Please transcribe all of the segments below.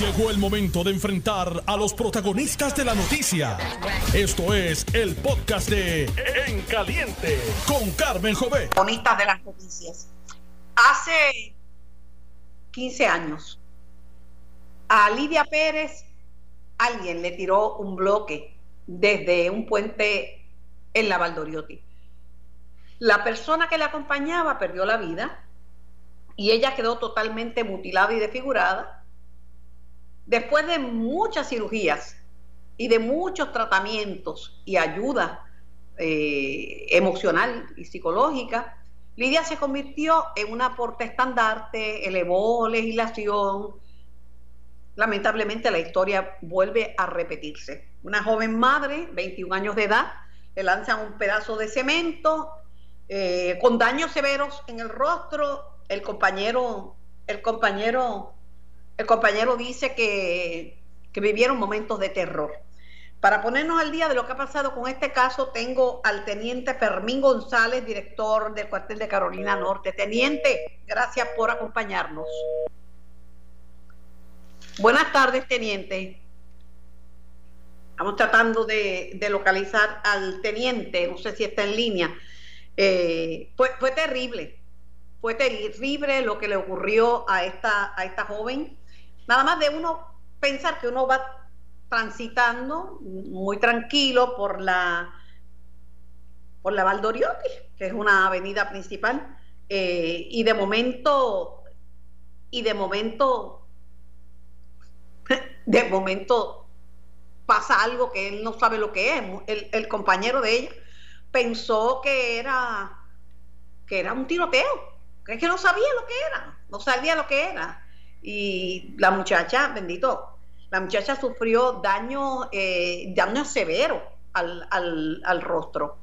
Llegó el momento de enfrentar a los protagonistas de la noticia. Esto es el podcast de En Caliente con Carmen Jové. Protagonistas de las noticias. Hace 15 años, a Lidia Pérez alguien le tiró un bloque desde un puente en la Valdoriotti. La persona que le acompañaba perdió la vida y ella quedó totalmente mutilada y desfigurada. Después de muchas cirugías y de muchos tratamientos y ayuda eh, emocional y psicológica, Lidia se convirtió en una estandarte, elevó legislación. Lamentablemente la historia vuelve a repetirse. Una joven madre, 21 años de edad, le lanzan un pedazo de cemento eh, con daños severos en el rostro el compañero, el compañero, el compañero dice que, que vivieron momentos de terror. Para ponernos al día de lo que ha pasado con este caso, tengo al teniente Fermín González, director del cuartel de Carolina Norte. Teniente, gracias por acompañarnos. Buenas tardes, teniente. Estamos tratando de, localizar al teniente, no sé si está en línea. Eh, fue, fue terrible, fue terrible lo que le ocurrió a esta, a esta joven. Nada más de uno pensar que uno va transitando muy tranquilo por la por la Valdoriotti, que es una avenida principal, eh, y de momento, y de momento, de momento pasa algo que él no sabe lo que es. El, el compañero de ella pensó que era que era un tiroteo es que no sabía lo que era, no sabía lo que era. Y la muchacha, bendito, la muchacha sufrió daño, eh, daño severo al, al, rostro.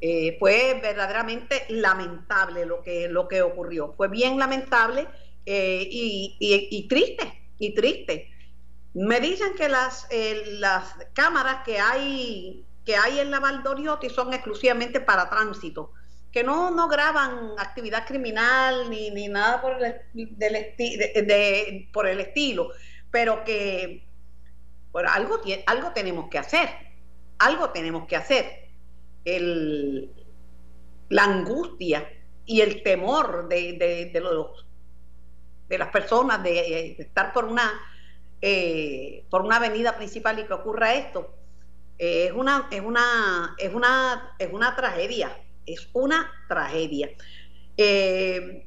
Eh, fue verdaderamente lamentable lo que, lo que ocurrió. Fue bien lamentable eh, y, y, triste, y triste. Me dicen que las, las cámaras que hay, que hay en la Valdoriotti son exclusivamente para tránsito que no, no graban actividad criminal ni, ni nada por el, del por el estilo, pero que bueno, algo, algo tenemos que hacer, algo tenemos que hacer. El, la angustia y el temor de, de, los, de las personas de, estar por una, eh, por una avenida principal y que ocurra esto, es, una, es, una, es, una, es una tragedia es una tragedia. Eh,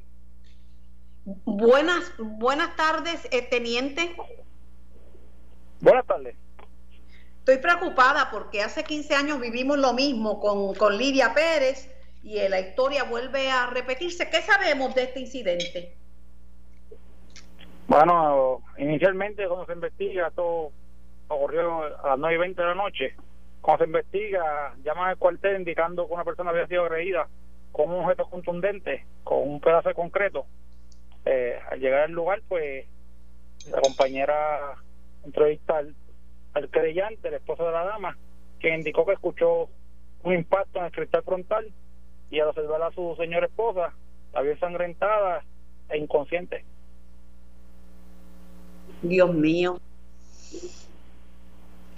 buenas, buenas tardes, eh, teniente. Buenas tardes. Estoy preocupada porque hace 15 años vivimos lo mismo con, con Lidia Pérez y la historia vuelve a repetirse. ¿Qué sabemos de este incidente? Bueno, inicialmente cuando se investiga todo ocurrió a las 9 y 20 de la noche cuando se investiga, llaman al cuartel indicando que una persona había sido agredida con un objeto contundente, con un pedazo de concreto. Eh, al llegar al lugar, pues la compañera entrevista al, al creyente, el esposo de la dama, que indicó que escuchó un impacto en el cristal frontal y al observar a su señora esposa, la vio ensangrentada e inconsciente. Dios mío.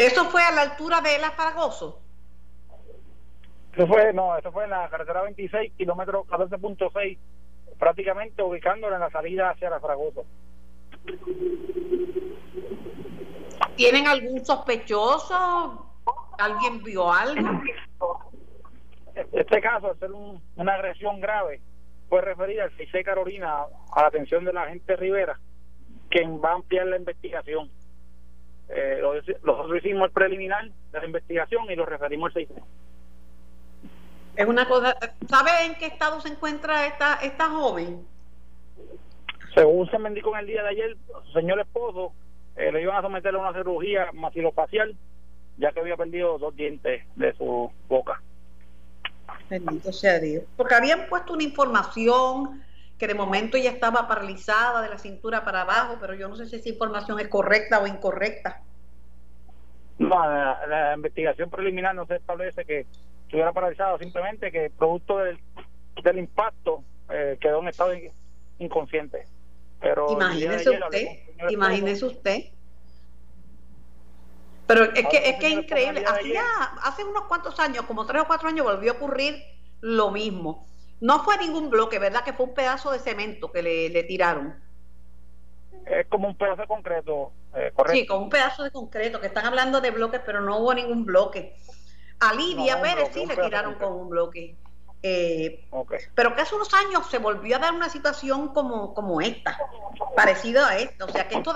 ¿Eso fue a la altura de La Fragoso? Eso fue, no, eso fue en la carretera 26, kilómetro 14.6, prácticamente ubicándola en la salida hacia La Fragoso. ¿Tienen algún sospechoso? ¿Alguien vio algo? Este caso, al ser una agresión grave, fue referida al CIC Carolina a la atención de la agente Rivera, quien va a ampliar la investigación. Eh, nosotros hicimos el preliminar de la investigación y lo referimos al 6 Es una cosa, ¿sabe en qué estado se encuentra esta, esta joven? Según se me indicó en el día de ayer, su señor esposo eh, le iban a someter a una cirugía maxilofacial, ya que había perdido dos dientes de su boca. Bendito sea Dios. Porque habían puesto una información que de momento ya estaba paralizada de la cintura para abajo, pero yo no sé si esa información es correcta o incorrecta. No, la, investigación preliminar no se establece que estuviera paralizada, simplemente que producto del, del impacto eh, quedó en estado inconsciente. Pero imagínese usted, imagínese usted. Pero es que es que es increíble. Hacía, hace unos cuantos años, como tres o cuatro años, volvió a ocurrir lo mismo. No fue ningún bloque, ¿verdad? Que fue un pedazo de cemento que le, tiraron. Es como un pedazo de concreto, eh, correcto. Sí, como un pedazo de concreto, que están hablando de bloques, pero no hubo ningún bloque. A Lidia Pérez sí le tiraron con un bloque. Eh, pero que hace unos años se volvió a dar una situación como, como esta, parecida a esta. O sea, que esto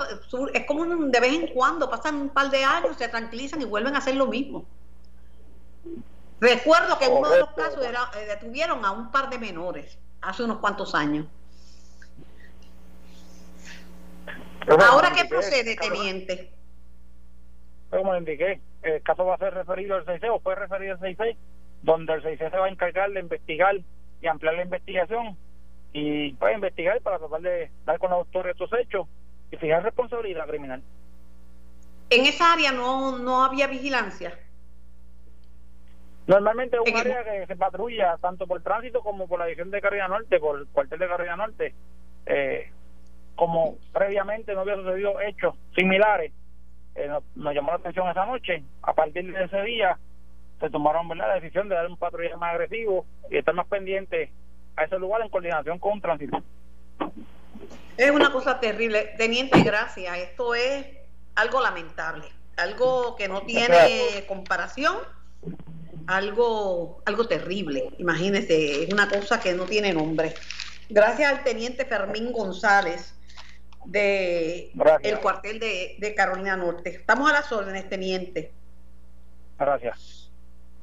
es como de vez en cuando, pasan un par de años, se tranquilizan y vuelven a hacer lo mismo. Recuerdo que en uno de los casos era, eh, detuvieron a un par de menores hace unos cuantos años. Ahora, ¿qué procede, teniente? Como le indiqué, el caso va a ser referido al 66 o fue referido al 66 donde el CIC se va a encargar de investigar y ampliar la investigación y pues, investigar para tratar de dar con los autores de estos hechos y fijar responsabilidad criminal. ¿En esa área no, no había vigilancia? Normalmente es un área que se patrulla tanto por tránsito como por la división de Carrera Norte, por el cuartel de Carrera Norte. Eh, como previamente no había sucedido hechos similares, eh, nos llamó la atención esa noche. A partir de ese día se tomaron ¿verdad? la decisión de dar un patrullaje más agresivo y estar más pendiente a ese lugar en coordinación con un tránsito. Es una cosa terrible. Teniente, gracias. Esto es algo lamentable, algo que no tiene comparación, algo, algo terrible. Imagínese, es una cosa que no tiene nombre. Gracias al teniente Fermín González de el cuartel de, de Carolina Norte. Estamos a las órdenes, teniente. Gracias.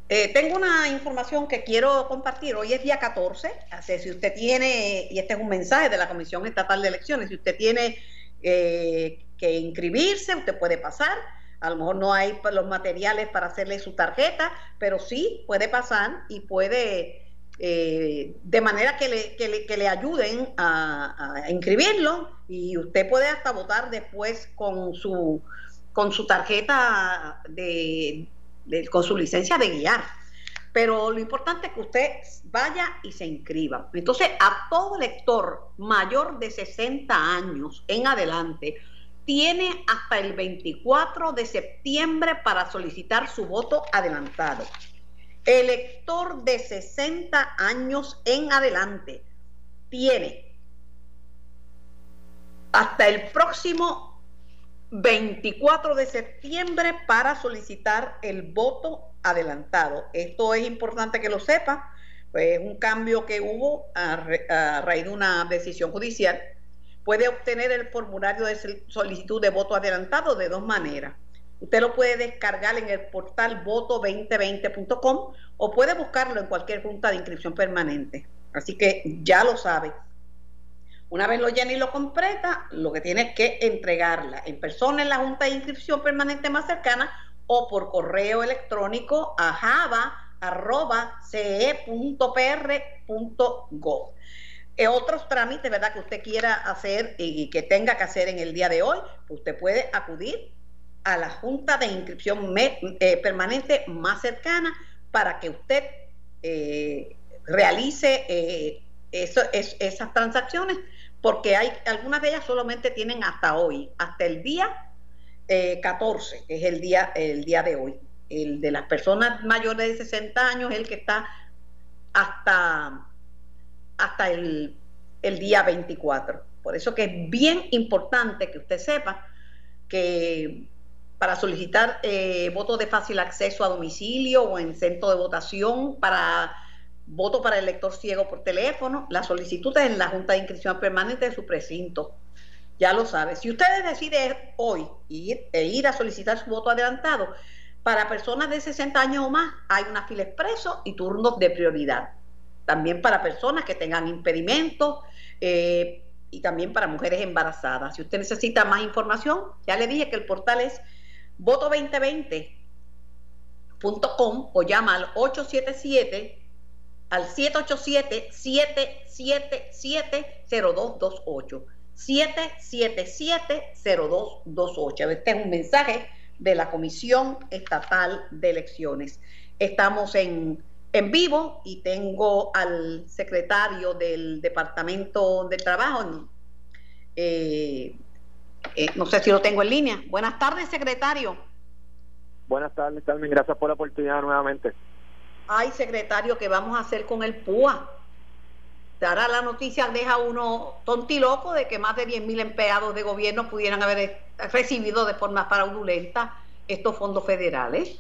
Eh, tengo una información que quiero compartir. Hoy es día 14, así si usted tiene, y este es un mensaje de la Comisión Estatal de Elecciones, si usted tiene eh, que inscribirse, usted puede pasar. A lo mejor no hay los materiales para hacerle su tarjeta, pero sí puede pasar y puede, eh, de manera que le, que le, ayuden a, a, inscribirlo y usted puede hasta votar después con su, con su tarjeta de con su licencia de guiar. Pero lo importante es que usted vaya y se inscriba. Entonces, a todo lector mayor de 60 años en adelante, tiene hasta el 24 de septiembre para solicitar su voto adelantado. El lector de 60 años en adelante tiene hasta el próximo 24 de septiembre para solicitar el voto adelantado. Esto es importante que lo sepa, pues es un cambio que hubo a, raíz de una decisión judicial. Puede obtener el formulario de solicitud de voto adelantado de dos maneras. Usted lo puede descargar en el portal voto2020.com o puede buscarlo en cualquier junta de inscripción permanente. Así que ya lo sabe. Una vez lo llena y lo completa, lo que tiene es que entregarla en persona en la Junta de Inscripción Permanente más cercana o por correo electrónico a java.ce.pr.gov. Eh, otros trámites, ¿verdad?, que usted quiera hacer y que tenga que hacer en el día de hoy, usted puede acudir a la Junta de Inscripción eh, Permanente más cercana para que usted eh, realice esas transacciones porque hay algunas de ellas solamente tienen hasta hoy, hasta el día 14, eh, que es el día, el día de hoy. El de las personas mayores de 60 años es el que está hasta, hasta el, día 24. Por eso que es bien importante que usted sepa que para solicitar eh, votos de fácil acceso a domicilio o en centro de votación, para voto para el elector ciego por teléfono, la solicitud es en la Junta de Inscripción Permanente de su precinto. Ya lo sabe. Si ustedes deciden hoy ir, e ir a solicitar su voto adelantado, para personas de 60 años o más hay una fila expreso y turnos de prioridad. También para personas que tengan impedimentos eh, y también para mujeres embarazadas. Si usted necesita más información, ya le dije que el portal es voto2020.com o llama al 877 al 787-777-0228. 777-0228. Este es un mensaje de la Comisión Estatal de Elecciones. Estamos en, en vivo y tengo al secretario del Departamento de Trabajo. Eh, eh, no sé si lo tengo en línea. Buenas tardes, secretario. Buenas tardes, Carmen. Gracias por la oportunidad nuevamente. Ay, secretario, ¿qué vamos a hacer con el PUA? Ahora la noticia deja uno tontiloco de que más de 10.000 empleados de gobierno pudieran haber recibido de forma fraudulenta estos fondos federales.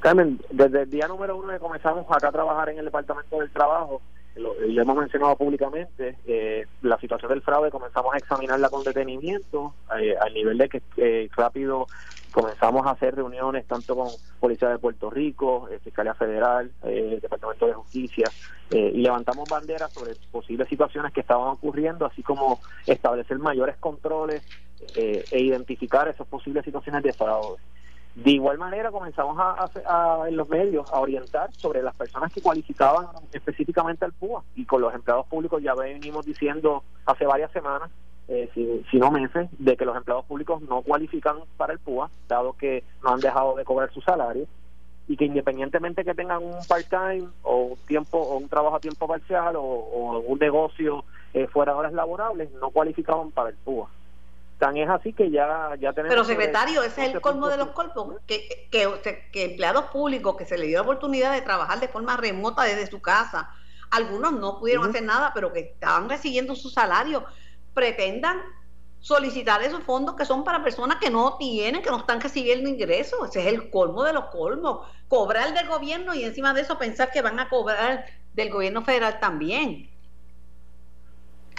Carmen, desde el día número uno que comenzamos acá a trabajar en el Departamento del Trabajo, lo, hemos mencionado públicamente, eh, la situación del fraude comenzamos a examinarla con detenimiento, eh, al nivel de que eh, rápido comenzamos a hacer reuniones tanto con Policía de Puerto Rico, Fiscalía Federal, Departamento de Justicia, y levantamos banderas sobre posibles situaciones que estaban ocurriendo, así como establecer mayores controles e identificar esas posibles situaciones de fraude. De igual manera comenzamos a, en los medios a orientar sobre las personas que cualificaban específicamente al PUA y con los empleados públicos ya venimos diciendo hace varias semanas, eh, si, no meses, de que los empleados públicos no cualifican para el PUA, dado que no han dejado de cobrar su salario y que independientemente que tengan un part-time o un tiempo o un trabajo a tiempo parcial o, un negocio eh, fuera de horas laborables, no cualificaban para el PUA. Tan es así que ya, ya tenemos... Pero secretario, ese es el colmo de los colmos, que, que, que, empleados públicos que se les dio la oportunidad de trabajar de forma remota desde su casa, algunos no pudieron hacer nada, pero que estaban recibiendo su salario, pretendan solicitar esos fondos que son para personas que no tienen, que no están recibiendo ingresos. Ese es el colmo de los colmos. Cobrar del gobierno y encima de eso pensar que van a cobrar del gobierno federal también.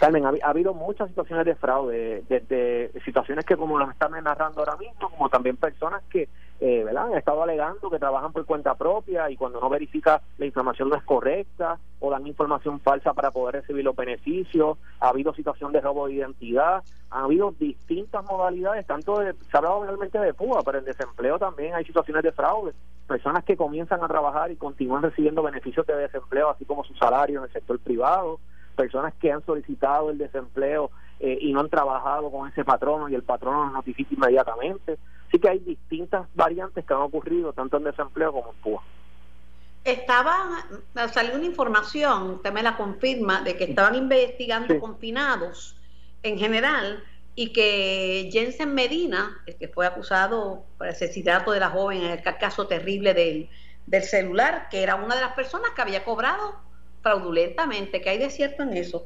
Carmen, ha, habido muchas situaciones de fraude, desde situaciones que como las están narrando ahora mismo, como también personas que eh, ¿verdad? han estado alegando que trabajan por cuenta propia y cuando no verifica la información no es correcta o dan información falsa para poder recibir los beneficios. Ha habido situación de robo de identidad, ha habido distintas modalidades, tanto de, se ha hablado realmente de PUA, pero en desempleo también hay situaciones de fraude. Personas que comienzan a trabajar y continúan recibiendo beneficios de desempleo, así como su salario en el sector privado personas que han solicitado el desempleo eh, y no han trabajado con ese patrono y el patrono nos notifica inmediatamente. Así que hay distintas variantes que han ocurrido tanto en desempleo como en PUA. Estaba, salió una información, usted me la confirma, de que estaban investigando confinados en general y que Jensen Medina, el que fue acusado por asesinato de la joven en el caso terrible del, del celular, que era una de las personas que había cobrado fraudulentamente. ¿Qué hay de cierto en eso?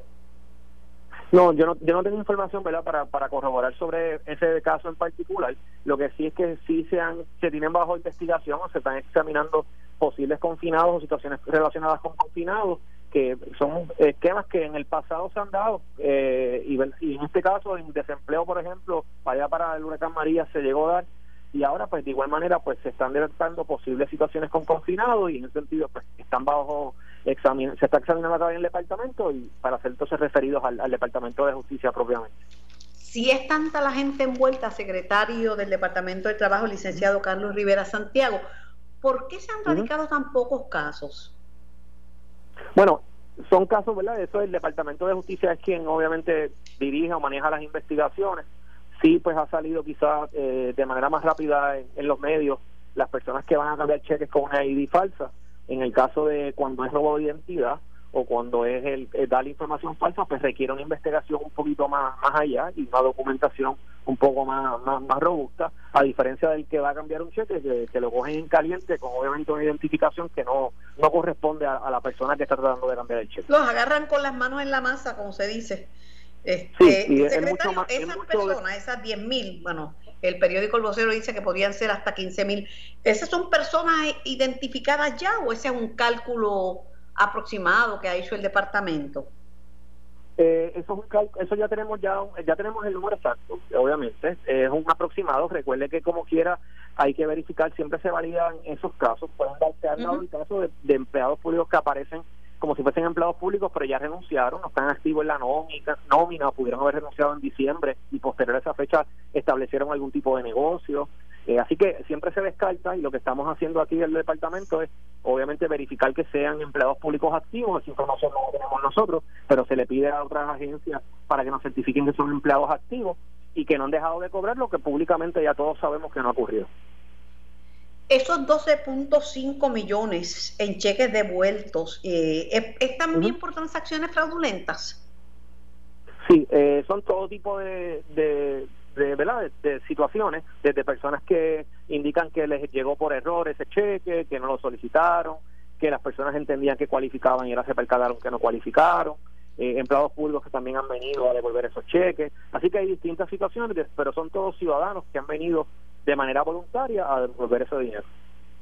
No, yo no, yo no tengo información ¿verdad? Para, para corroborar sobre ese caso en particular. Lo que sí es que sí se, han, se tienen bajo investigación o se están examinando posibles confinados o situaciones relacionadas con confinados que son esquemas que en el pasado se han dado eh, y, en este caso en desempleo por ejemplo allá para el huracán María se llegó a dar y ahora pues de igual manera pues se están detectando posibles situaciones con confinados y en ese sentido pues están bajo se está examinando acá en el departamento y para ser entonces referidos al, departamento de justicia propiamente si es tanta la gente envuelta secretario del departamento de trabajo licenciado Carlos Rivera Santiago ¿por qué se han radicado tan pocos casos? bueno son casos, ¿verdad? Eso el Departamento de Justicia es quien obviamente dirige o maneja las investigaciones sí pues ha salido quizás eh, de manera más rápida en, los medios las personas que van a cambiar cheques con una ID falsa en el caso de cuando es robo de identidad o cuando es el, dar información falsa pues requiere una investigación un poquito más más allá y una documentación un poco más, más, robusta a diferencia del que va a cambiar un cheque que, lo cogen en caliente con obviamente una identificación que no no corresponde a, a la persona que está tratando de cambiar el cheque. Los agarran con las manos en la masa como se dice. Este, sí, secretario, esas personas, esas 10.000, bueno, el periódico El Vocero dice que podrían ser hasta 15.000, ¿esas son personas identificadas ya o ese es un cálculo aproximado que ha hecho el departamento? Eh, eso, eso ya tenemos ya ya tenemos el número exacto, obviamente, es un aproximado, recuerde que como quiera hay que verificar, siempre se validan esos casos, pueden darse uh casos de empleados públicos que aparecen como si fuesen empleados públicos, pero ya renunciaron, no están activos en la nómina, nómina, pudieron haber renunciado en diciembre y posterior a esa fecha establecieron algún tipo de negocio. Eh, así que siempre se descarta y lo que estamos haciendo aquí en el departamento es obviamente verificar que sean empleados públicos activos, esa información no la tenemos nosotros, pero se le pide a otras agencias para que nos certifiquen que son empleados activos y que no han dejado de cobrar lo que públicamente ya todos sabemos que no ha ocurrido. Esos 12.5 millones en cheques devueltos, eh, ¿es, también por transacciones fraudulentas? Sí, eh, son todo tipo de, de, ¿verdad? De, situaciones, desde personas que indican que les llegó por error ese cheque, que no lo solicitaron, que las personas entendían que cualificaban y ahora se percataron que no cualificaron, eh, empleados públicos que también han venido a devolver esos cheques. Así que hay distintas situaciones, pero son todos ciudadanos que han venido de manera voluntaria a devolver ese dinero.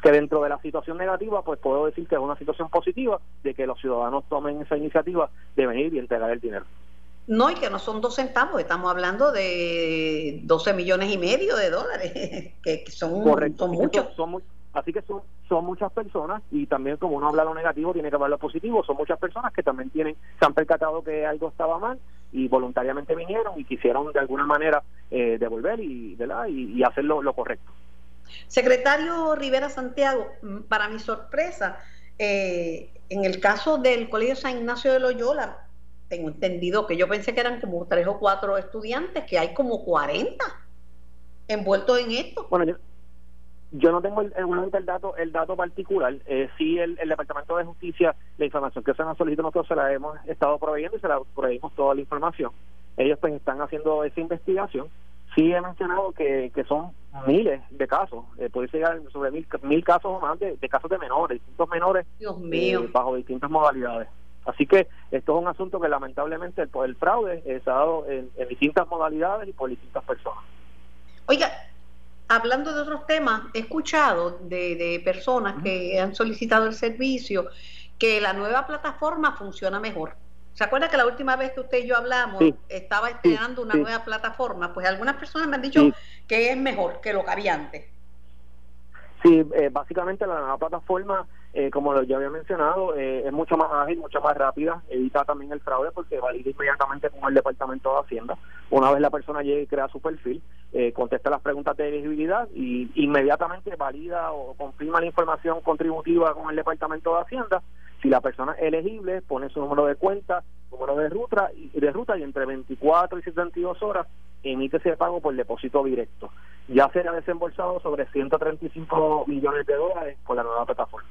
Que dentro de la situación negativa, pues puedo decir que es una situación positiva de que los ciudadanos tomen esa iniciativa de venir y entregar el dinero. No, y que no son dos centavos, estamos hablando de 12 millones y medio de dólares, que son, son muchos. así que son, son muchas personas y también como uno habla lo negativo, tiene que hablar lo positivo. Son muchas personas que también tienen se han percatado que algo estaba mal y voluntariamente vinieron y quisieron de alguna manera eh, devolver y, y, y hacer lo, correcto. Secretario Rivera Santiago, para mi sorpresa, eh, en el caso del Colegio San Ignacio de Loyola, tengo entendido que yo pensé que eran como tres o cuatro estudiantes, que hay como 40 envueltos en esto. Bueno, yo, no tengo el, el, dato el dato particular. Eh, sí, el, Departamento de Justicia, la información que se nos solicita nosotros se la hemos estado proveyendo y se la proveímos toda la información. Ellos pues están haciendo esa investigación. Sí he mencionado que, que son miles de casos, eh, puede llegar sobre mil, mil casos o más de, casos de menores, distintos menores Dios mío. Eh, bajo distintas modalidades. Así que esto es un asunto que lamentablemente el, el fraude se ha dado en, distintas modalidades y por distintas personas. Oiga, hablando de otros temas, he escuchado de, personas que han solicitado el servicio que la nueva plataforma funciona mejor. ¿Se acuerda que la última vez que usted y yo hablamos estaba estrenando una nueva plataforma? Pues algunas personas me han dicho que es mejor que lo que había antes. Sí, eh, básicamente la nueva plataforma eh, como ya había mencionado, eh, es mucho más ágil, mucho más rápida, evita también el fraude porque valida inmediatamente con el Departamento de Hacienda. Una vez la persona llegue y crea su perfil, eh, contesta las preguntas de elegibilidad y inmediatamente valida o confirma la información contributiva con el Departamento de Hacienda. Si la persona es elegible, pone su número de cuenta, número de ruta, y, de ruta y entre 24 y 72 horas emite ese pago por depósito directo. Ya será desembolsado sobre 135 millones de dólares por la nueva plataforma.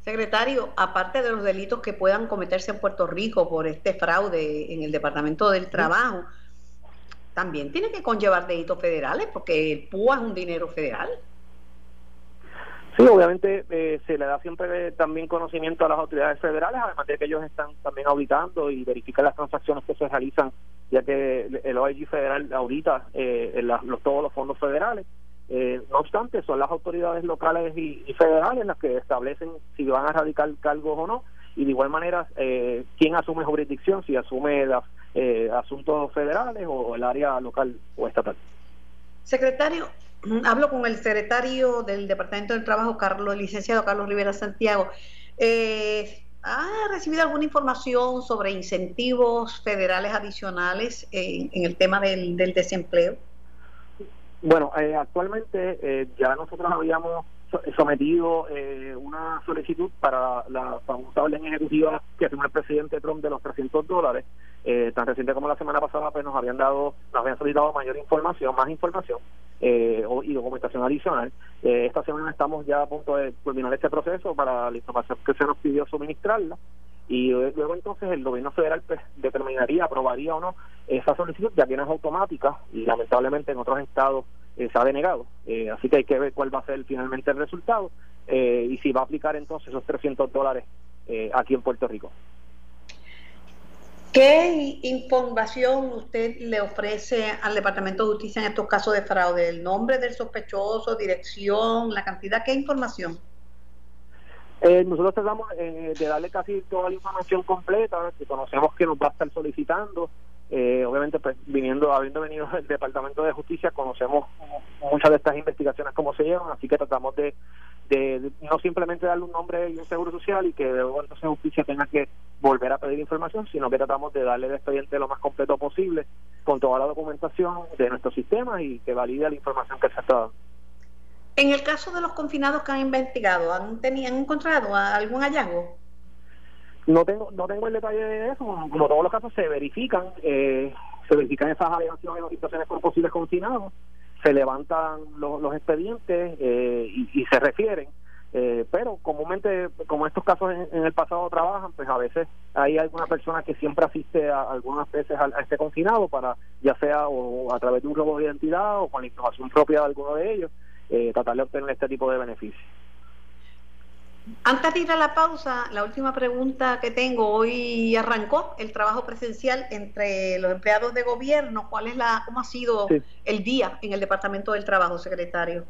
Secretario, aparte de los delitos que puedan cometerse en Puerto Rico por este fraude en el Departamento del Trabajo, también tiene que conllevar delitos federales porque el PUA es un dinero federal. Sí, obviamente eh, se le da siempre también conocimiento a las autoridades federales, además de que ellos están también auditando y verifican las transacciones que se realizan, ya que el OIG federal audita eh, los, todos los fondos federales. Eh, no obstante, son las autoridades locales y, federales las que establecen si van a radicar cargos o no, y de igual manera, eh, quién asume jurisdicción, si asume los eh, asuntos federales o el área local o estatal. Secretario, hablo con el secretario del Departamento del Trabajo, Carlos, el licenciado Carlos Rivera Santiago. ¿Ha recibido alguna información sobre incentivos federales adicionales en, el tema del desempleo? Bueno, eh, actualmente eh, ya nosotros habíamos sometido eh, una solicitud para la famosa orden ejecutiva que firmó el presidente Trump de los 300 dólares. Tan reciente como la semana pasada, pues nos habían dado, nos habían solicitado mayor información, más información y documentación adicional. esta semana estamos ya a punto de culminar este proceso para la información que se nos pidió suministrarla y luego entonces el gobierno federal pues, determinaría, aprobaría o no esa solicitud, ya que no es automática y lamentablemente en otros estados eh, se ha denegado. Eh, así que hay que ver cuál va a ser finalmente el resultado eh, y si va a aplicar entonces esos 300 dólares aquí en Puerto Rico. ¿Qué información usted le ofrece al Departamento de Justicia en estos casos de fraude? ¿El nombre del sospechoso, dirección, la cantidad? ¿Qué información? Eh, nosotros tratamos eh, de darle casi toda la información completa que conocemos que nos va a estar solicitando. Eh, obviamente, pues viniendo, habiendo venido del Departamento de Justicia, conocemos muchas de estas investigaciones cómo se llevan, así que tratamos de, de, no simplemente darle un nombre y un seguro social y que luego entonces Justicia tenga que volver a pedir información, sino que tratamos de darle el expediente lo más completo posible con toda la documentación de nuestro sistema y que valide la información que se está dando. En el caso de los confinados que han investigado, ¿han, tenían encontrado algún hallazgo? No tengo, no tengo el detalle de eso. Como todos los casos se verifican, eh, se verifican esas alegaciones o situaciones con posibles confinados, se levantan los, expedientes eh, y, se refieren. Eh, pero comúnmente, como estos casos en, el pasado trabajan, pues a veces hay alguna persona que siempre asiste a, algunas veces a, este confinado para, ya sea o a través de un robo de identidad o con la información propia de alguno de ellos, eh, tratar de obtener este tipo de beneficios. Antes de ir a la pausa, la última pregunta que tengo, hoy arrancó el trabajo presencial entre los empleados de gobierno, ¿cuál es la, cómo ha sido el día en el Departamento del Trabajo, secretario?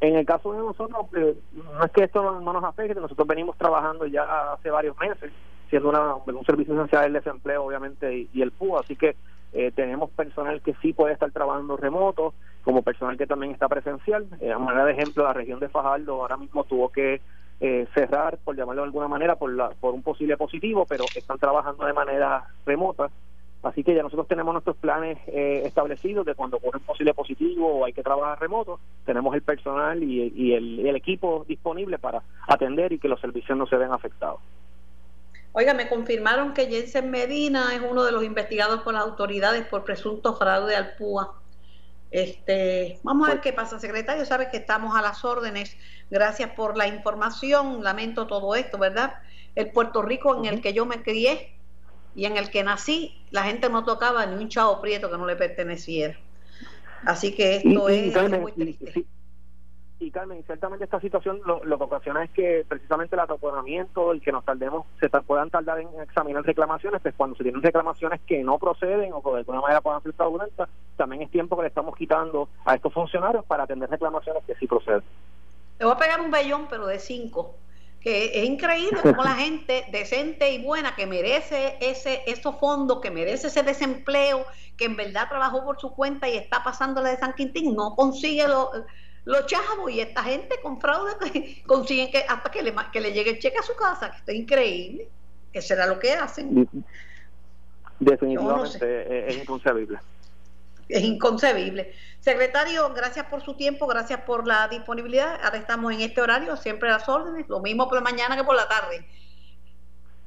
En el caso de nosotros, eh, no es que esto no, nos afecte, nosotros venimos trabajando ya hace varios meses, siendo una, un servicio esencial del desempleo, obviamente, y, el PUA, así que eh, tenemos personal que sí puede estar trabajando remoto, como personal que también está presencial. Eh, a manera de ejemplo, la región de Fajardo ahora mismo tuvo que cerrar, por llamarlo de alguna manera, por, la, por un posible positivo, pero están trabajando de manera remota Así que ya nosotros tenemos nuestros planes eh, establecidos de cuando ocurre un posible positivo o hay que trabajar remoto, tenemos el personal y, el, equipo disponible para atender y que los servicios no se vean afectados. Oiga, me confirmaron que Jensen Medina es uno de los investigados por las autoridades por presunto fraude al PUA. Este, vamos a ver qué pasa, secretario. Sabe que estamos a las órdenes. Gracias por la información. Lamento todo esto, ¿verdad? El Puerto Rico en el que yo me crié y en el que nací, la gente no tocaba ni un chavo prieto que no le perteneciera. Así que esto es muy triste. y Carmen, ciertamente esta situación lo, que ocasiona es que precisamente el atoponamiento, el que nos tardemos, se puedan tardar en examinar reclamaciones, pues cuando se tienen reclamaciones que no proceden o que de alguna manera puedan ser fraudulentas, también es tiempo que le estamos quitando a estos funcionarios para atender reclamaciones que sí proceden. Le voy a pegar un vellón, pero de cinco que es increíble cómo la gente decente y buena que merece ese esos fondos, que merece ese desempleo, que en verdad trabajó por su cuenta y está pasándole de San Quintín, no consigue los chavos y esta gente con fraude consiguen que hasta que le, que le llegue el cheque a su casa, que está increíble, que será lo que hacen. Definitivamente es inconcebible es inconcebible. Secretario, gracias por su tiempo, gracias por la disponibilidad. Ahora estamos en este horario, siempre a las órdenes, lo mismo por la mañana que por la tarde.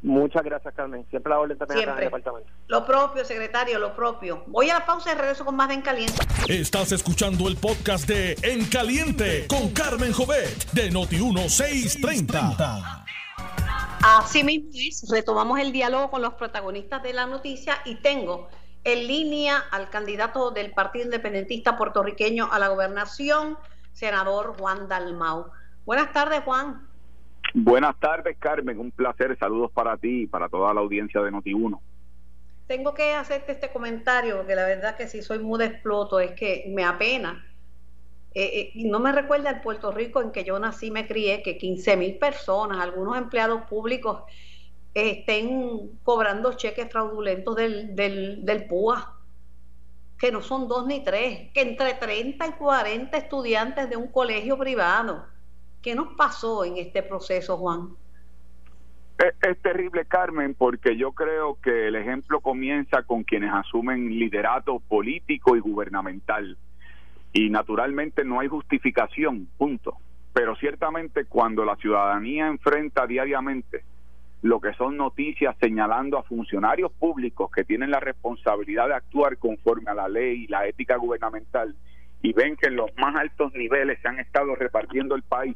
Muchas gracias, Carmen. Siempre la orden también en el departamento. Lo propio, secretario, lo propio. Voy a la pausa y regreso con más de En Caliente. Estás escuchando el podcast de En Caliente con Carmen Jovet de Noti1630. Así mismo es, retomamos el diálogo con los protagonistas de la noticia y tengo en línea al candidato del Partido Independentista puertorriqueño a la gobernación, senador Juan Dalmau. Buenas tardes, Juan. Buenas tardes, Carmen. Un placer. Saludos para ti y para toda la audiencia de Noti1. Tengo que hacerte este comentario, porque la verdad que si soy muy de exploto, es que me apena. Eh, eh, no me recuerda el Puerto Rico en que yo nací, me crié, que 15 mil personas, algunos empleados públicos, estén cobrando cheques fraudulentos del, del, del PUA, que no son dos ni tres, que entre 30 y 40 estudiantes de un colegio privado. ¿Qué nos pasó en este proceso, Juan? Es, terrible, Carmen, porque yo creo que el ejemplo comienza con quienes asumen liderato político y gubernamental. Y naturalmente no hay justificación, punto. Pero ciertamente cuando la ciudadanía enfrenta diariamente lo que son noticias señalando a funcionarios públicos que tienen la responsabilidad de actuar conforme a la ley y la ética gubernamental y ven que en los más altos niveles se han estado repartiendo el país,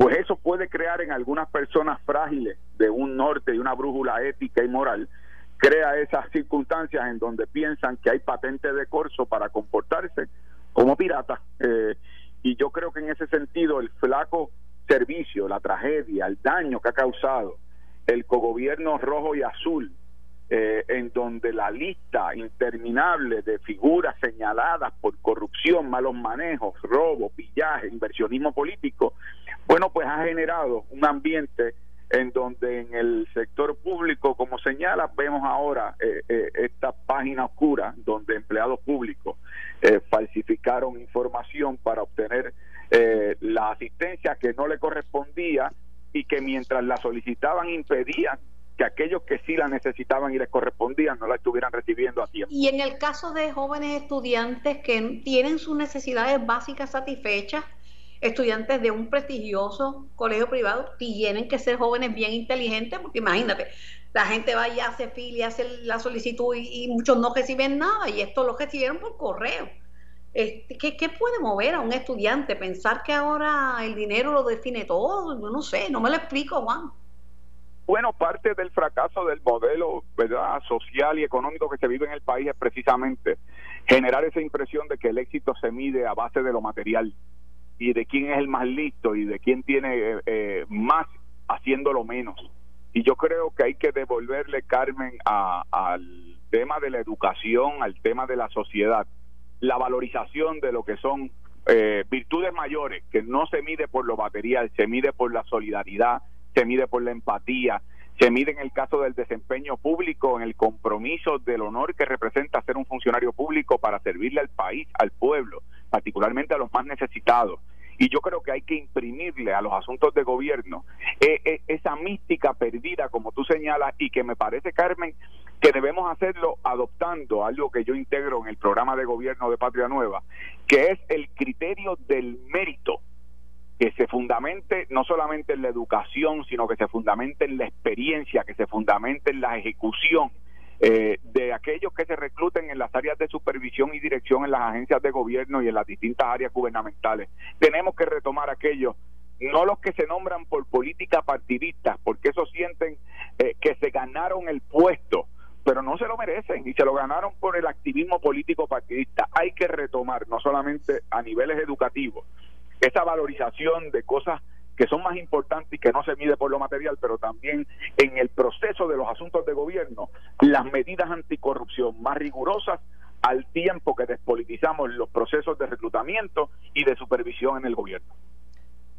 pues eso puede crear en algunas personas frágiles de un norte y una brújula ética y moral, crea esas circunstancias en donde piensan que hay patente de corso para comportarse como piratas. Eh, y yo creo que en ese sentido el flaco servicio, la tragedia, el daño que ha causado el cogobierno rojo y azul, eh, en donde la lista interminable de figuras señaladas por corrupción, malos manejos, robo, pillaje, inversionismo político, bueno, pues ha generado un ambiente en donde en el sector público, como señala, vemos ahora eh, eh, esta página oscura donde empleados públicos falsificaron información para obtener la asistencia que no le correspondía y que mientras la solicitaban impedían que aquellos que sí la necesitaban y les correspondían no la estuvieran recibiendo a tiempo. Y en el caso de jóvenes estudiantes que tienen sus necesidades básicas satisfechas, estudiantes de un prestigioso colegio privado, tienen que ser jóvenes bien inteligentes, porque imagínate, la gente va y hace fila y hace la solicitud y, muchos no reciben nada, y esto lo recibieron por correo. Este, ¿qué, ¿Qué puede mover a un estudiante? Pensar que ahora el dinero lo define todo, no sé, no me lo explico, Juan. Bueno, parte del fracaso del modelo ¿verdad? social y económico que se vive en el país es precisamente generar esa impresión de que el éxito se mide a base de lo material y de quién es el más listo y de quién tiene eh, eh, más haciéndolo menos. Y yo creo que hay que devolverle, Carmen, al tema de la educación, al tema de la sociedad, la valorización de lo que son eh, virtudes mayores, que no se mide por lo material, se mide por la solidaridad, se mide por la empatía, se mide en el caso del desempeño público, en el compromiso del honor que representa ser un funcionario público para servirle al país, al pueblo, particularmente a los más necesitados. Y yo creo que hay que imprimirle a los asuntos de gobierno eh, eh, esa mística perdida, como tú señalas, y que me parece, Carmen, que debemos hacerlo adoptando algo que yo integro en el programa de gobierno de Patria Nueva, que es el criterio del mérito que se fundamente no solamente en la educación, sino que se fundamente en la experiencia, que se fundamente en la ejecución eh, de aquellos que se recluten en las áreas de supervisión y dirección en las agencias de gobierno y en las distintas áreas gubernamentales. Tenemos que retomar aquellos, no los que se nombran por política partidista, porque esos sienten eh, que se ganaron el puesto, pero no se lo merecen y se lo ganaron por el activismo político partidista. Hay que retomar, no solamente a niveles educativos, esa valorización de cosas que son más importantes y que no se mide por lo material, pero también en el proceso de los asuntos de gobierno, las medidas anticorrupción más rigurosas al tiempo que despolitizamos los procesos de reclutamiento y de supervisión en el gobierno.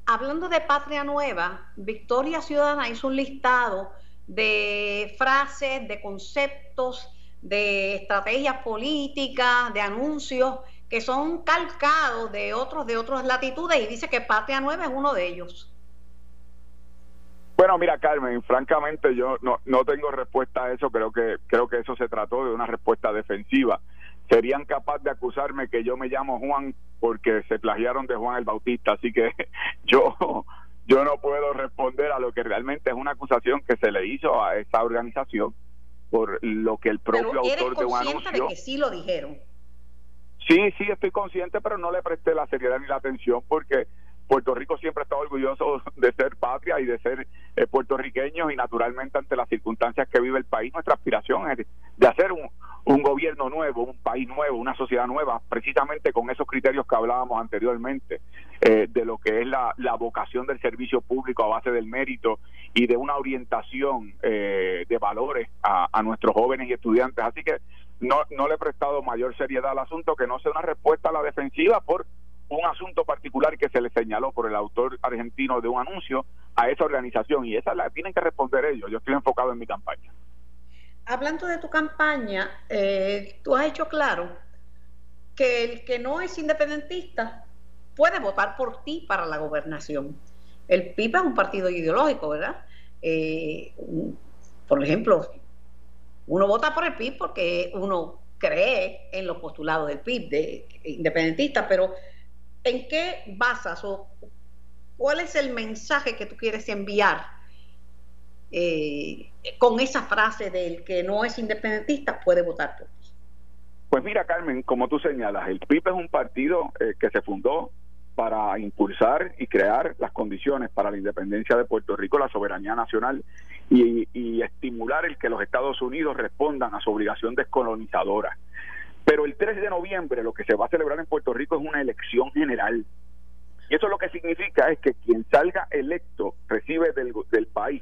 Hablando de Patria Nueva, Victoria Ciudadana hizo un listado de frases, de conceptos, de estrategias políticas, de anuncios que son calcados de otros de otras latitudes y dice que Patria Nueva es uno de ellos. Bueno, mira Carmen, francamente yo no, no tengo respuesta a eso, creo que creo que eso se trató de una respuesta defensiva. Serían capaces de acusarme que yo me llamo Juan porque se plagiaron de Juan el Bautista, así que yo yo no puedo responder a lo que realmente es una acusación que se le hizo a esa organización por lo que el propio autor de un anuncio de que sí lo dijeron Sí, sí, estoy consciente, pero no le presté la seriedad ni la atención porque Puerto Rico siempre está orgulloso de ser patria y de ser eh, puertorriqueños y naturalmente ante las circunstancias que vive el país, nuestra aspiración es de hacer un, un gobierno nuevo, un país nuevo, una sociedad nueva, precisamente con esos criterios que hablábamos anteriormente, eh, de lo que es la, la, vocación del servicio público a base del mérito y de una orientación eh, de valores a, a nuestros jóvenes y estudiantes. Así que no, no le he prestado mayor seriedad al asunto, que no sea una respuesta a la defensiva por un asunto particular que se le señaló por el autor argentino de un anuncio a esa organización y esa la tienen que responder ellos. Yo estoy enfocado en mi campaña. Hablando de tu campaña, eh, tú has hecho claro que el que no es independentista puede votar por ti para la gobernación. El PIB es un partido ideológico, ¿verdad? Eh, por ejemplo, uno vota por el PIB porque uno cree en los postulados del PIB de independentista, pero ¿en qué basas o cuál es el mensaje que tú quieres enviar eh, con esa frase del que no es independentista puede votar por ti? Pues mira, Carmen, como tú señalas, el PIB es un partido eh, que se fundó para impulsar y crear las condiciones para la independencia de Puerto Rico, la soberanía nacional y, estimular el que los Estados Unidos respondan a su obligación descolonizadora. Pero el 3 de noviembre lo que se va a celebrar en Puerto Rico es una elección general. Y eso lo que significa es que quien salga electo recibe del, del país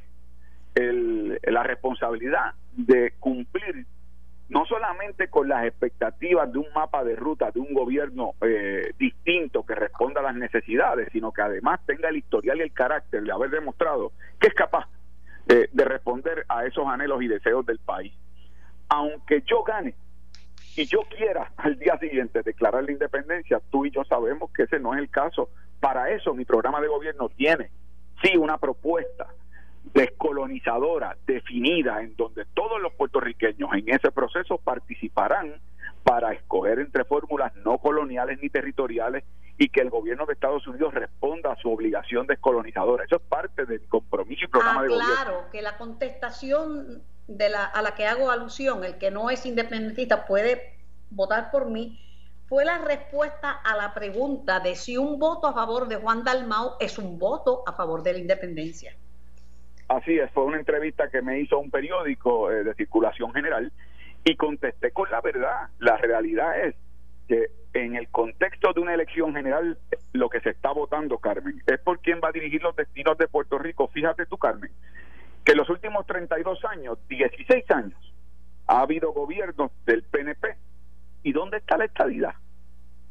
el, la responsabilidad de cumplir no solamente con las expectativas de un mapa de ruta de un gobierno eh, distinto que responda a las necesidades, sino que además tenga el historial y el carácter de haber demostrado que es capaz de responder a esos anhelos y deseos del país. Aunque yo gane y yo quiera al día siguiente declarar la independencia, tú y yo sabemos que ese no es el caso. Para eso mi programa de gobierno tiene, sí, una propuesta descolonizadora definida en donde todos los puertorriqueños en ese proceso participarán para escoger entre fórmulas no coloniales ni territoriales y que el gobierno de Estados Unidos responda a su obligación descolonizadora. Eso es parte del compromiso y programa ah, de gobierno. Claro, que la contestación de la, a la que hago alusión, el que no es independentista puede votar por mí, fue la respuesta a la pregunta de si un voto a favor de Juan Dalmau es un voto a favor de la independencia. Así es, fue una entrevista que me hizo un periódico eh, de circulación general y contesté con la verdad. La realidad es que en el contexto de una elección general, lo que se está votando, Carmen, es por quién va a dirigir los destinos de Puerto Rico. Fíjate tú, Carmen, que en los últimos 32 años, 16 años, ha habido gobiernos del PNP. ¿Y dónde está la estabilidad?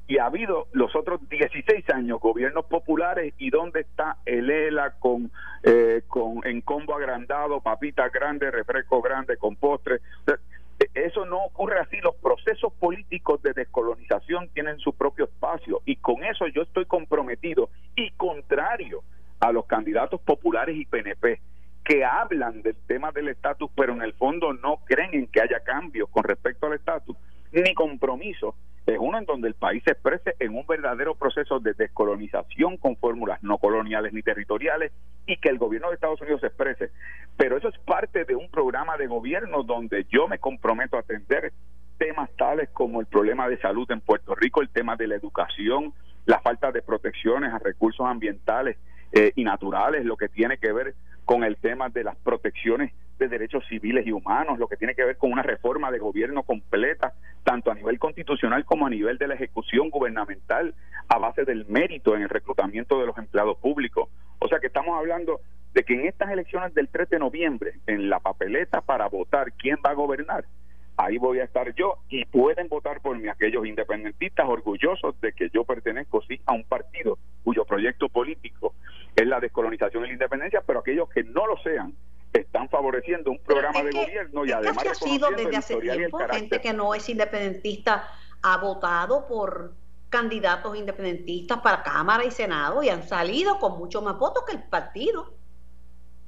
Y ha habido los otros 16 años gobiernos populares y dónde está el ELA con, eh, con en combo agrandado, papitas grandes, refresco grande con postre. Eso no ocurre así. Los procesos políticos de descolonización tienen su propio espacio y con eso yo estoy comprometido y contrario a los candidatos populares y PNP que hablan del tema del estatus, pero en el fondo no creen en que haya cambios con respecto al estatus, ni compromiso. Es uno en donde el país se exprese en un verdadero proceso de descolonización con fórmulas no coloniales ni territoriales y que el gobierno de Estados Unidos se exprese. Pero eso es parte de un programa de gobierno donde yo me comprometo a atender temas tales como el problema de salud en Puerto Rico, el tema de la educación, la falta de protecciones a recursos ambientales eh, y naturales, lo que tiene que ver con el tema de las protecciones de derechos civiles y humanos, lo que tiene que ver con una reforma de gobierno completa, tanto a nivel constitucional como a nivel de la ejecución gubernamental, a base del mérito en el reclutamiento de los empleados públicos. O sea que estamos hablando de que en estas elecciones del 3 de noviembre, en la papeleta para votar quién va a gobernar, ahí voy a estar yo y pueden votar por mí aquellos independentistas orgullosos de que yo pertenezco sí a un partido cuyo proyecto político es la descolonización y la independencia, pero aquellos que no lo sean están favoreciendo un programa de gobierno y además que ha sido desde hace tiempo gente que no es independentista ha votado por candidatos independentistas para Cámara y Senado y han salido con mucho más votos que el partido.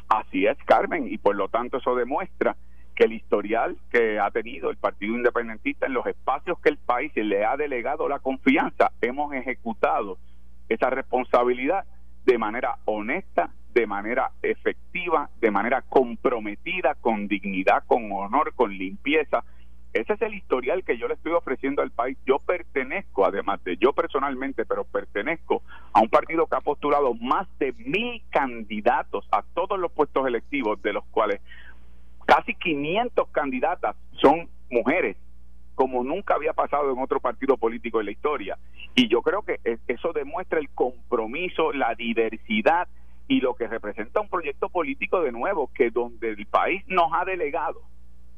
Así es, Carmen, y por lo tanto eso demuestra que el historial que ha tenido el Partido Independentista en los espacios que el país le ha delegado la confianza, hemos ejecutado esa responsabilidad de manera honesta, de manera efectiva, de manera comprometida, con dignidad, con honor, con limpieza. Ese es el historial que yo le estoy ofreciendo al país. Yo pertenezco, además de yo personalmente, pero pertenezco a un partido que ha postulado más de mil candidatos a todos los puestos electivos, de los cuales casi 500 candidatas son mujeres como nunca había pasado en otro partido político en la historia. Y yo creo que eso demuestra el compromiso, la diversidad y lo que representa un proyecto político de nuevo, que donde el país nos ha delegado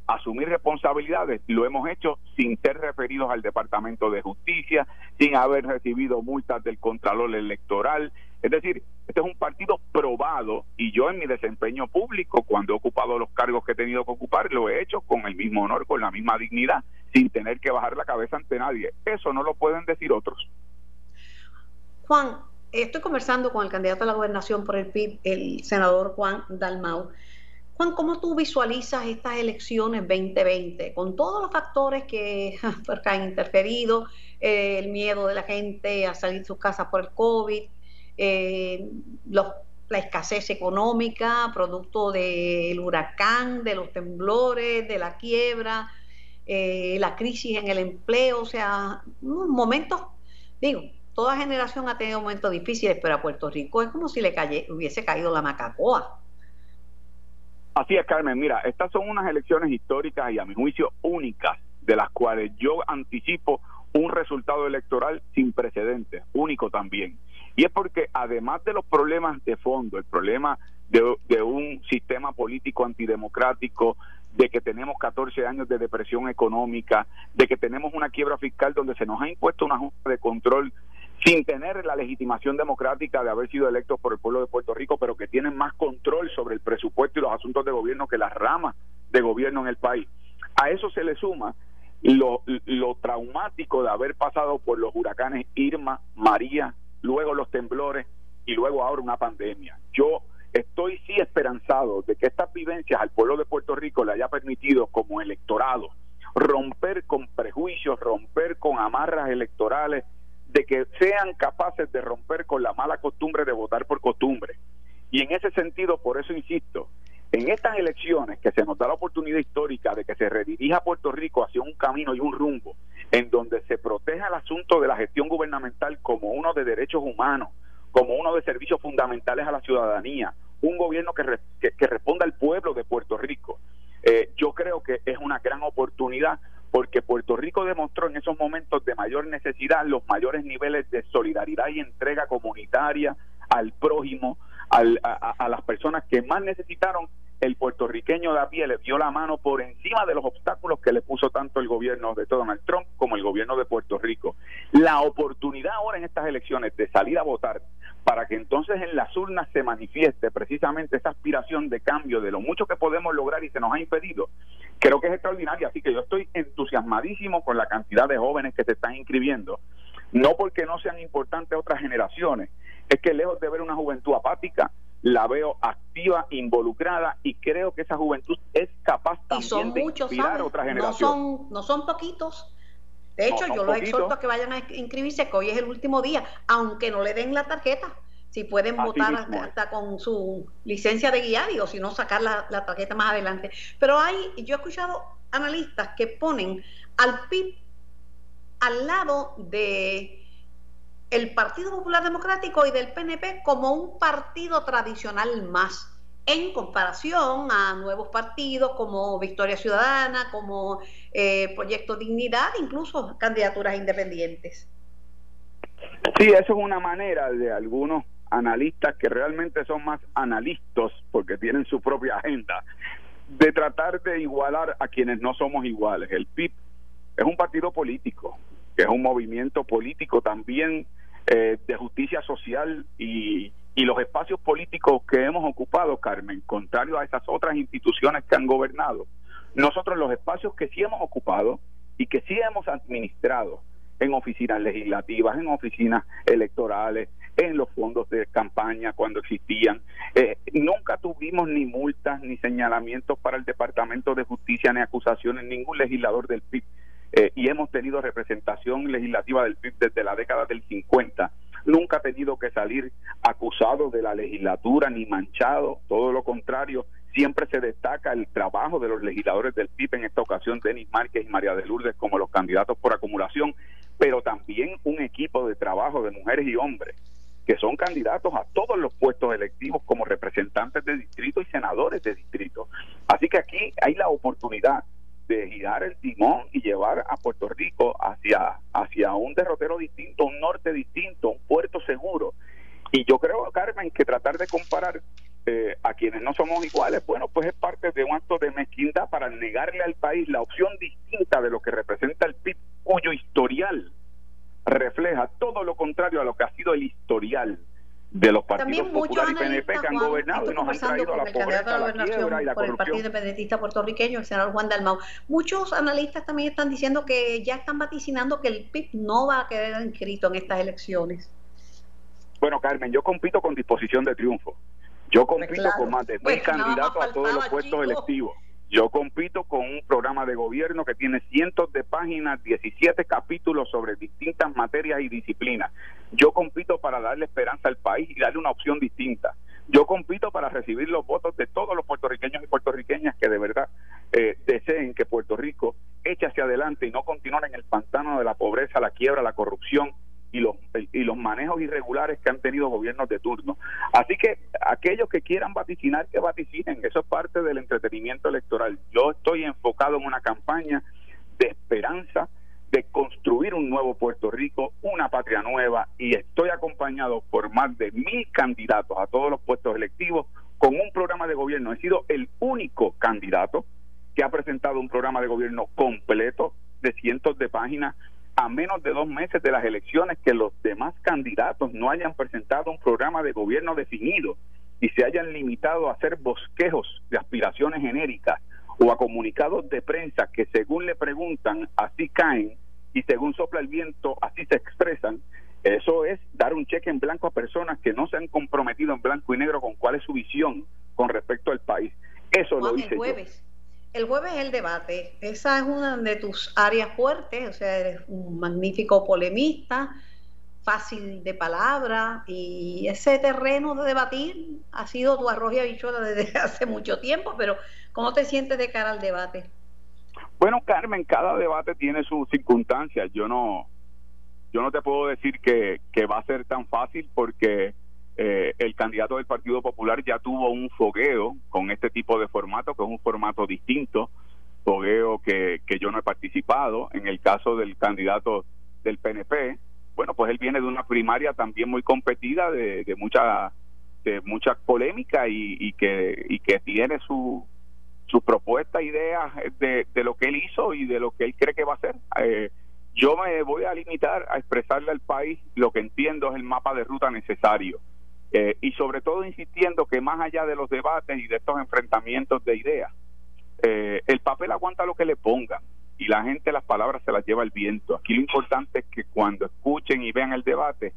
asumir responsabilidades, lo hemos hecho sin ser referidos al Departamento de Justicia, sin haber recibido multas del Contralor Electoral. Es decir, este es un partido probado y yo en mi desempeño público, cuando he ocupado los cargos que he tenido que ocupar, lo he hecho con el mismo honor, con la misma dignidad, sin tener que bajar la cabeza ante nadie. Eso no lo pueden decir otros. Juan, estoy conversando con el candidato a la gobernación por el PIB, el senador Juan Dalmau. Juan, ¿cómo tú visualizas estas elecciones 2020 con todos los factores que, han interferido, eh, el miedo de la gente a salir de sus casas por el COVID, eh, la escasez económica, producto del huracán, de los temblores, de la quiebra, eh, la crisis en el empleo, o sea, momentos, digo, toda generación ha tenido momentos difíciles, pero a Puerto Rico es como si le hubiese caído la macacoa. Así es, Carmen. Mira, estas son unas elecciones históricas y a mi juicio únicas, de las cuales yo anticipo un resultado electoral sin precedentes, único también. Y es porque además de los problemas de fondo, el problema de, un sistema político antidemocrático, de que tenemos 14 años de depresión económica, de que tenemos una quiebra fiscal donde se nos ha impuesto una junta de control sin tener la legitimación democrática de haber sido electos por el pueblo de Puerto Rico, pero que tienen más control sobre el presupuesto y los asuntos de gobierno que las ramas de gobierno en el país. A eso se le suma lo, lo traumático de haber pasado por los huracanes Irma, María, luego los temblores y luego ahora una pandemia. Yo estoy sí esperanzado de que estas vivencias al pueblo de Puerto Rico le haya permitido como electorado romper con prejuicios, romper con amarras electorales de que sean capaces de romper con la mala costumbre de votar por costumbre. Y en ese sentido, por eso insisto, en estas elecciones que se nos da la oportunidad histórica de que se redirija Puerto Rico hacia un camino y un rumbo en donde se proteja el asunto de la gestión gubernamental como uno de derechos humanos, como uno de servicios fundamentales a la ciudadanía, un gobierno que, que, responda al pueblo de Puerto Rico. Eh, yo creo que es una gran oportunidad porque Puerto Rico demostró en esos momentos de mayor necesidad los mayores niveles de solidaridad y entrega comunitaria al prójimo, a, las personas que más necesitaron, el puertorriqueño de a pie le dio la mano por encima de los obstáculos que le puso tanto el gobierno de Donald Trump como el gobierno de Puerto Rico. La oportunidad ahora en estas elecciones de salir a votar para que entonces en las urnas se manifieste precisamente esa aspiración de cambio de lo mucho que podemos lograr y se nos ha impedido, creo que es extraordinaria. Así que yo estoy entusiasmadísimo con la cantidad de jóvenes que se están inscribiendo, no porque no sean importantes otras generaciones, es que lejos de ver una juventud apática, la veo activa, involucrada y creo que esa juventud es capaz también de inspirar a otra generación. No son, no son poquitos. De hecho, yo los exhorto a que vayan a inscribirse, que hoy es el último día, aunque no le den la tarjeta. Si pueden votar hasta, con su licencia de guiar o si no, sacar la, la tarjeta más adelante. Pero hay, yo he escuchado analistas que ponen al PIB al lado de el Partido Popular Democrático y del PNP como un partido tradicional más en comparación a nuevos partidos como Victoria Ciudadana, como eh, Proyecto Dignidad, incluso candidaturas independientes. Sí, eso es una manera de algunos analistas que realmente son más analistas porque tienen su propia agenda, de tratar de igualar a quienes no somos iguales. El PIB es un partido político, que es un movimiento político también eh, de justicia social y, y los espacios políticos que hemos ocupado, Carmen, contrario a esas otras instituciones que han gobernado, nosotros los espacios que sí hemos ocupado y que sí hemos administrado en oficinas legislativas, en oficinas electorales, en los fondos de campaña cuando existían. Eh, nunca tuvimos ni multas ni señalamientos para el Departamento de Justicia ni acusaciones, ningún legislador del PIB eh, y hemos tenido representación legislativa del PIB desde la década del 50. Nunca ha tenido que salir acusado de la legislatura ni manchado, todo lo contrario, siempre se destaca el trabajo de los legisladores del PIB, en esta ocasión Denis Márquez y María de Lourdes como los candidatos por acumulación, pero también un equipo de trabajo de mujeres y hombres que son candidatos a todos los puestos electivos como representantes de distrito y senadores de distrito. Así que aquí hay la oportunidad de girar el timón y llevar a Puerto Rico hacia, hacia un derrotero distinto, un norte distinto, un puerto seguro. Y yo creo, Carmen, que tratar de comparar eh, a quienes no somos iguales, bueno, pues es parte de un acto de mezquindad para negarle al país la opción distinta de lo que representa el PIB, cuyo historial refleja todo lo contrario a lo que ha sido el historial de los partidos Popular y PNP que han gobernado y nos han traído la pobreza, la, quiebra y la por el Partido Independentista puertorriqueño, el senador Juan Dalmau. Muchos analistas también están diciendo que ya están vaticinando que el PIB no va a quedar inscrito en estas elecciones. Bueno, Carmen, yo compito con disposición de triunfo. Yo pues compito con más de mil pues candidatos a todos los puestos electivos. Yo compito con un programa de gobierno que tiene cientos de páginas, 17 capítulos sobre distintas materias y disciplinas. Yo compito para darle esperanza al país y darle una opción distinta. Yo compito para recibir los votos de todos los puertorriqueños y puertorriqueñas que de verdad eh, deseen que Puerto Rico eche hacia adelante y no continúe en el pantano de la pobreza, la quiebra, la corrupción y los, y los manejos irregulares que han tenido gobiernos de turno. Así que aquellos que quieran vaticinar, que vaticinen, eso es parte del entretenimiento electoral. Yo estoy enfocado en una campaña de esperanza, construir un nuevo Puerto Rico, una patria nueva, y estoy acompañado por más de mil candidatos a todos los puestos electivos con un programa de gobierno. He sido el único candidato que ha presentado un programa de gobierno completo de cientos de páginas a menos de dos meses de las elecciones que los demás candidatos no hayan presentado un programa de gobierno definido y se hayan limitado a hacer bosquejos de aspiraciones genéricas o a comunicados de prensa que según le preguntan así caen y según sopla el viento así se expresan, eso es dar un cheque en blanco a personas que no se han comprometido en blanco y negro con cuál es su visión con respecto al país. Eso lo hice yo el jueves es el debate. Esa es una de tus áreas fuertes, o sea, eres un magnífico polemista, fácil de palabra, y ese terreno de debatir ha sido tu arroz y habichuela desde hace mucho tiempo, pero ¿cómo te sientes de cara al debate? Bueno, Carmen, cada debate tiene sus circunstancias. Yo no, yo no te puedo decir que, que va a ser tan fácil porque eh, el candidato del Partido Popular ya tuvo un fogueo con este tipo de formato, que es un formato distinto, fogueo que, que yo no he participado. En el caso del candidato del PNP, bueno, pues él viene de una primaria también muy competida, de, de mucha de mucha polémica y, y que y que tiene su su propuesta, ideas de, de, lo que él hizo y de lo que él cree que va a hacer. Eh, yo me voy a limitar a expresarle al país lo que entiendo es el mapa de ruta necesario. Eh, y sobre todo insistiendo que más allá de los debates y de estos enfrentamientos de ideas, eh, el papel aguanta lo que le pongan y la gente las palabras se las lleva el viento. Aquí lo importante es que cuando escuchen y vean el debate,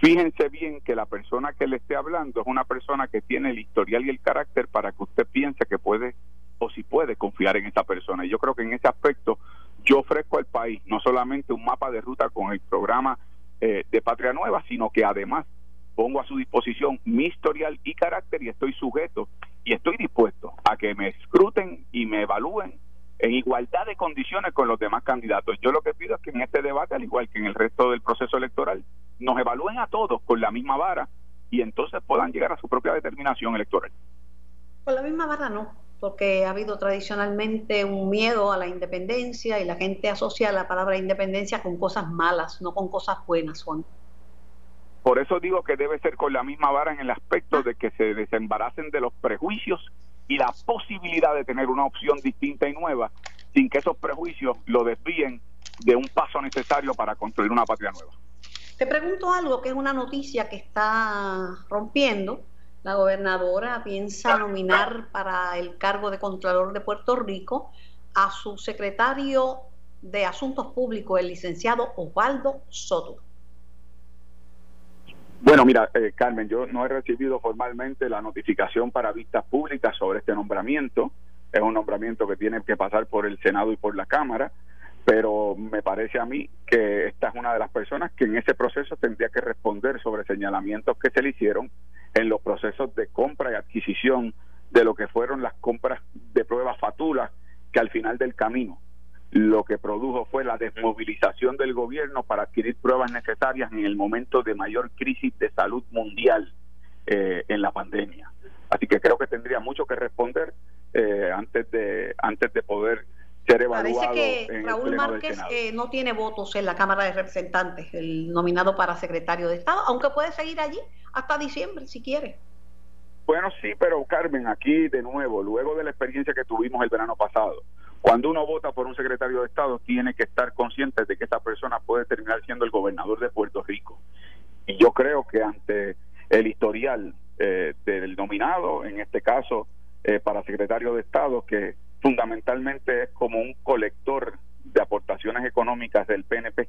fíjense bien que la persona que le esté hablando es una persona que tiene el historial y el carácter para que usted piense que puede o si puede confiar en esa persona. Y yo creo que en ese aspecto yo ofrezco al país no solamente un mapa de ruta con el programa eh, de Patria Nueva, sino que además pongo a su disposición mi historial y carácter y estoy sujeto y estoy dispuesto a que me escruten y me evalúen en igualdad de condiciones con los demás candidatos. Yo lo que pido es que en este debate, al igual que en el resto del proceso electoral, nos evalúen a todos con la misma vara y entonces puedan llegar a su propia determinación electoral. Con la misma vara no porque ha habido tradicionalmente un miedo a la independencia y la gente asocia la palabra independencia con cosas malas, no con cosas buenas, Juan. Por eso digo que debe ser con la misma vara en el aspecto de que se desembaracen de los prejuicios y la posibilidad de tener una opción distinta y nueva sin que esos prejuicios lo desvíen de un paso necesario para construir una patria nueva. Te pregunto algo que es una noticia que está rompiendo la gobernadora piensa nominar para el cargo de Contralor de Puerto Rico a su secretario de Asuntos Públicos, el licenciado Osvaldo Soto. Bueno, mira, eh, Carmen, yo no he recibido formalmente la notificación para vistas públicas sobre este nombramiento. Es un nombramiento que tiene que pasar por el Senado y por la Cámara pero me parece a mí que esta es una de las personas que en ese proceso tendría que responder sobre señalamientos que se le hicieron en los procesos de compra y adquisición de lo que fueron las compras de pruebas fatulas que al final del camino lo que produjo fue la desmovilización del gobierno para adquirir pruebas necesarias en el momento de mayor crisis de salud mundial eh, en la pandemia. Así que creo que tendría mucho que responder eh, antes de antes de poder Parece que Raúl Márquez eh, no tiene votos en la Cámara de Representantes, el nominado para secretario de Estado, aunque puede seguir allí hasta diciembre si quiere. Bueno, sí, pero Carmen, aquí de nuevo, luego de la experiencia que tuvimos el verano pasado, cuando uno vota por un secretario de Estado, tiene que estar consciente de que esta persona puede terminar siendo el gobernador de Puerto Rico. Y yo creo que ante el historial eh, del nominado, en este caso eh, para secretario de Estado, que fundamentalmente es como un colector de aportaciones económicas del PNP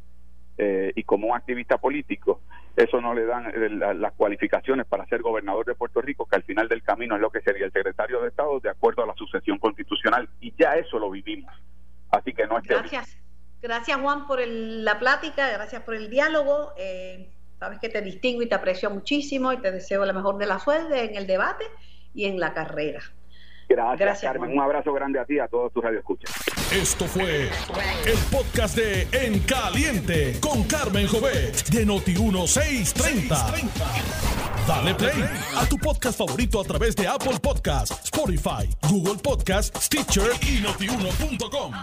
eh, y como un activista político, eso no le dan eh, las cualificaciones para ser gobernador de Puerto Rico, que al final del camino es lo que sería el secretario de Estado de acuerdo a la sucesión constitucional. Y ya eso lo vivimos. Así que no es Gracias. Gracias Juan por la plática, gracias por el diálogo. Eh, sabes que te distingo y te aprecio muchísimo y te deseo la mejor de la suerte en el debate y en la carrera. Gracias, Carmen. Un abrazo grande a ti y a todos tus radioescuchas. Esto fue el podcast de En Caliente con Carmen Jovet de Noti1630. Dale play a tu podcast favorito a través de Apple Podcasts, Spotify, Google Podcasts, Stitcher y notiuno.com.